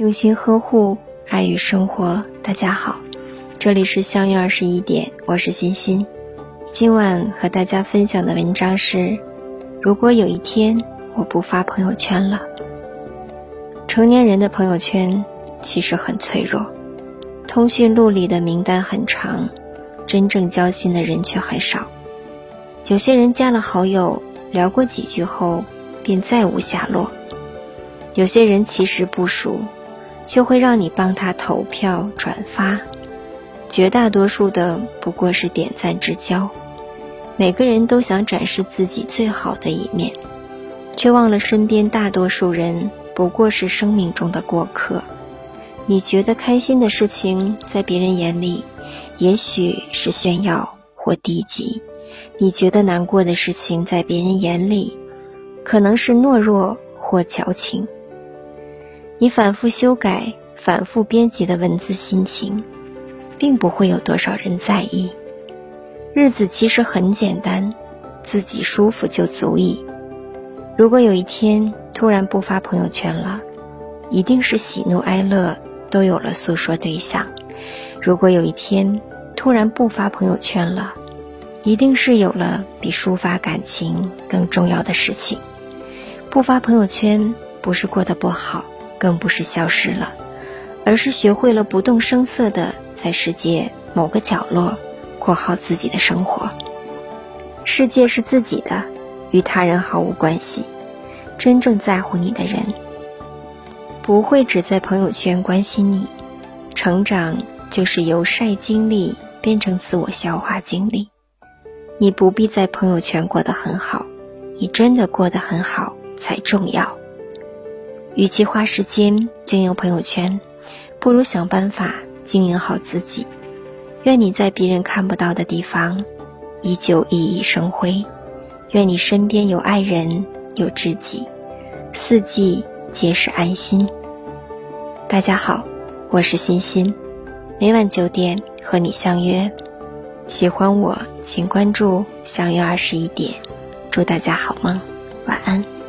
用心呵护，爱与生活。大家好，这里是相约二十一点，我是欣欣。今晚和大家分享的文章是：如果有一天我不发朋友圈了。成年人的朋友圈其实很脆弱，通讯录里的名单很长，真正交心的人却很少。有些人加了好友，聊过几句后便再无下落；有些人其实不熟。就会让你帮他投票转发，绝大多数的不过是点赞之交。每个人都想展示自己最好的一面，却忘了身边大多数人不过是生命中的过客。你觉得开心的事情，在别人眼里，也许是炫耀或低级；你觉得难过的事情，在别人眼里，可能是懦弱或矫情。你反复修改、反复编辑的文字心情，并不会有多少人在意。日子其实很简单，自己舒服就足矣。如果有一天突然不发朋友圈了，一定是喜怒哀乐都有了诉说对象。如果有一天突然不发朋友圈了，一定是有了比抒发感情更重要的事情。不发朋友圈不是过得不好。更不是消失了，而是学会了不动声色的在世界某个角落过好自己的生活。世界是自己的，与他人毫无关系。真正在乎你的人，不会只在朋友圈关心你。成长就是由晒经历变成自我消化经历。你不必在朋友圈过得很好，你真的过得很好才重要。与其花时间经营朋友圈，不如想办法经营好自己。愿你在别人看不到的地方，依旧熠熠生辉。愿你身边有爱人，有知己，四季皆是安心。大家好，我是欣欣，每晚九点和你相约。喜欢我，请关注“相约二十一点”。祝大家好梦，晚安。